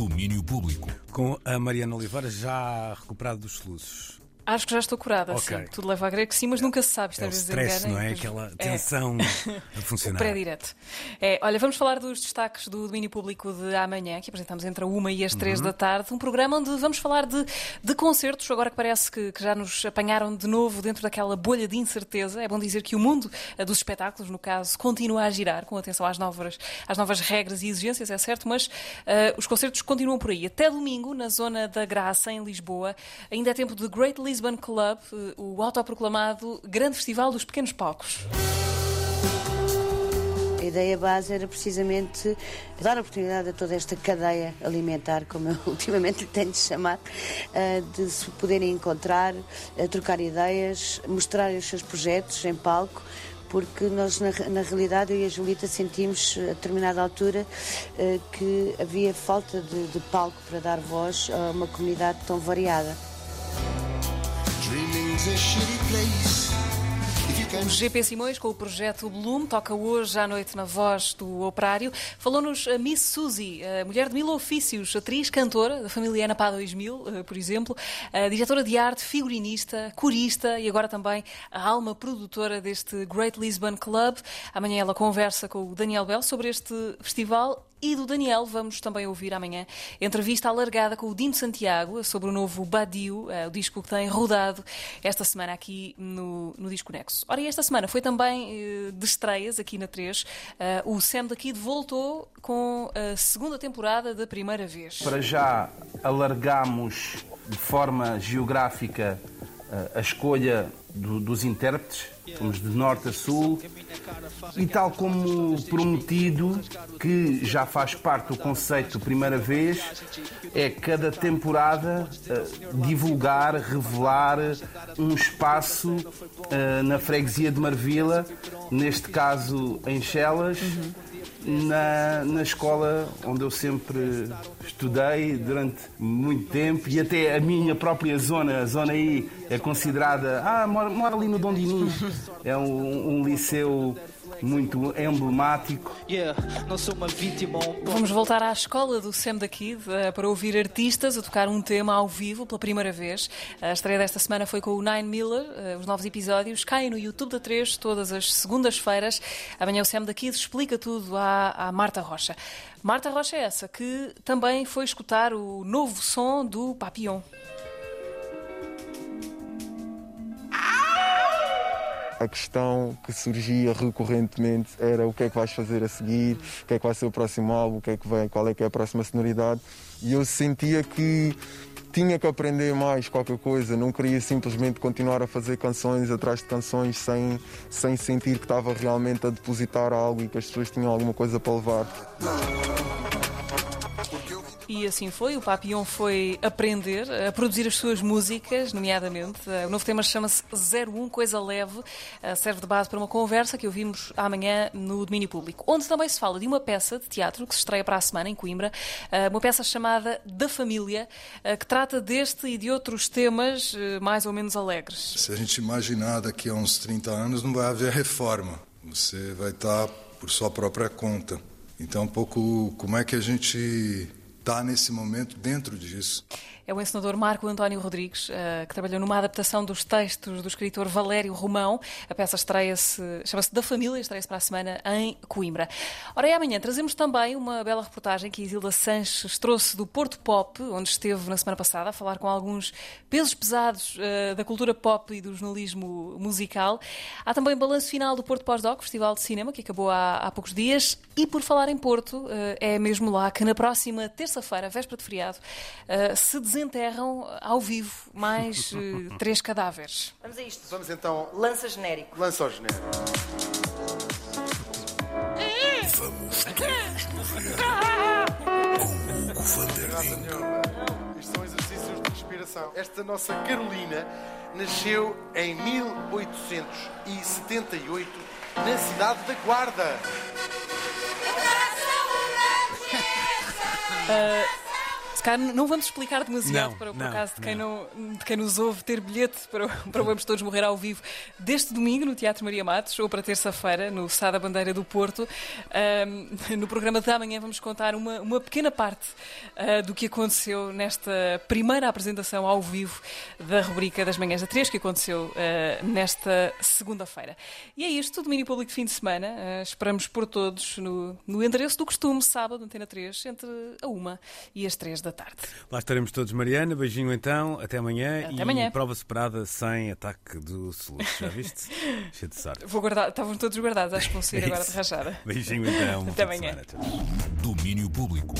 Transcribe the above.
Domínio Público. Com a Mariana Oliveira já recuperada dos soluços. Acho que já estou curada, Ok. sim. Tudo leva a crer que sim, mas nunca se sabe. É o stress, engana não é? Aquela É. tensão a O funcionar. pré-direto. É, olha, vamos falar dos destaques do domínio público de amanhã, que apresentamos entre a uma e as três Uhum. da tarde. Um programa onde vamos falar de, de concertos, agora que parece que, que já nos apanharam de novo dentro daquela bolha de incerteza. É bom dizer que o mundo eh, dos espetáculos, no caso, continua a girar, com atenção às novas, às novas regras e exigências, é certo, mas eh, os concertos continuam por aí. Até domingo, na zona da Graça, em Lisboa, ainda é tempo de Great Lisbon Club, eh, o autoproclamado Grande Festival dos Pequenos Palcos. A ideia base era precisamente dar oportunidade a toda esta cadeia alimentar, como eu ultimamente tenho de chamar, eh, de se poderem encontrar, eh, trocar ideias, mostrar os seus projetos em palco, porque nós, na, na realidade, eu e a Julita sentimos, a determinada altura, que havia falta de, de palco para dar voz a uma comunidade tão variada. is a shitty place. If O GP Simões, com o projeto Bloom, toca hoje à noite na voz do operário. Falou-nos a Miss Suzy, a mulher de mil ofícios, atriz, cantora, da família Ana Pá 2000, eh, por exemplo, a diretora de arte, figurinista, corista e agora também a alma produtora deste Great Lisbon Club. Amanhã ela conversa com o Daniel Bell sobre este festival e do Daniel vamos também ouvir amanhã entrevista alargada com o Dino Santiago sobre o novo Badiou, eh, o disco que tem rodado esta semana aqui no, no Disco Nexo. E esta semana foi também eh, de estreias aqui na 3. Eh, o Sam da Kid voltou com a segunda temporada da primeira vez. Para já alargamos de forma geográfica eh, a escolha do- dos intérpretes, fomos de norte a sul, e tal como prometido, que já faz parte do conceito primeira vez, é cada temporada eh, divulgar, revelar um espaço eh, na freguesia de Marvila, neste caso em Chelas na, na escola onde eu sempre estudei durante muito tempo e até a minha própria zona, a zona aí, é considerada. Ah, mora, ali no Dom Dinis. É um, um liceu muito emblemático. Yeah, não sou uma vítima ou Vamos voltar à escola do Sam da Kid eh, para ouvir artistas a tocar um tema ao vivo pela primeira vez. A estreia desta semana foi com o Nine Miller. Eh, Os novos episódios caem no YouTube da 3 todas as segundas-feiras. Amanhã o Sam da Kid explica tudo à, à Marta Rocha. Marta Rocha é essa que também foi escutar o novo som do Papillon. A questão que surgia recorrentemente era o que é que vais fazer a seguir, o que é que vai ser o próximo álbum, o que é que vem, qual é que é a próxima sonoridade. E eu sentia que tinha que aprender mais qualquer coisa, não queria simplesmente continuar a fazer canções atrás de canções sem, sem sentir que estava realmente a depositar algo e que as pessoas tinham alguma coisa para levar. E assim foi, o Papillon foi aprender a produzir as suas músicas, nomeadamente. Eh, O novo tema chama-se 01 Coisa Leve, eh, serve de base para uma conversa que ouvimos amanhã no domínio público, onde também se fala de uma peça de teatro que se estreia para a semana em Coimbra, eh, uma peça chamada Da Família, que trata deste e de outros temas mais ou menos alegres. Se a gente imaginar daqui a uns 30 anos, não vai haver reforma. Você vai estar por sua própria conta. Então, um pouco como é que a gente está nesse momento dentro disso. É o encenador Marco António Rodrigues, eh, que trabalhou numa adaptação dos textos do escritor Valério Romão. A peça estreia-se, chama-se Da Família, estreia-se para a semana em Coimbra. Ora, e amanhã trazemos também uma bela reportagem que Isilda Sanches trouxe do Porto Pop, onde esteve na semana passada a falar com alguns pesos pesados eh, da cultura pop e do jornalismo musical. Há também balanço final do Porto Pós-Doc, Festival de Cinema, que acabou há, há poucos dias. E por falar em Porto, eh, é mesmo lá que na próxima terça-feira, véspera de feriado, se desenterram ao vivo mais eh, três cadáveres. Vamos a isto. Vamos então. Lança genérico. Lança o genérico. Vamos todos morrer com Hugo van der. Isto são exercícios de inspiração. Esta nossa Carolina nasceu em 1878 na cidade da Guarda. Se calhar não vamos explicar demasiado Não, para, por não, acaso de quem, não. de quem nos ouve ter bilhete para, o- para o Vamos Todos Morrer ao Vivo deste domingo no Teatro Maria Matos ou para terça-feira no Sá da Bandeira do Porto. Ahm, no programa de amanhã vamos contar uma, uma pequena parte ah, do que aconteceu nesta primeira apresentação ao vivo da rubrica das Manhãs da 3, que aconteceu ah, nesta segunda-feira. E é isto, domínio público de fim de semana. Ah, esperamos por todos no, no endereço do costume, sábado, Antena 3, entre a uma e as três da tarde. Lá estaremos todos, Mariana. Beijinho então, até amanhã. Até e amanhã. prova separada sem ataque do soluço. Já viste? Cheio de sorte. Vou guardar, estavam todos guardados, acho que vão sair É agora de rachada. Beijinho então. Até amanhã. Domínio público.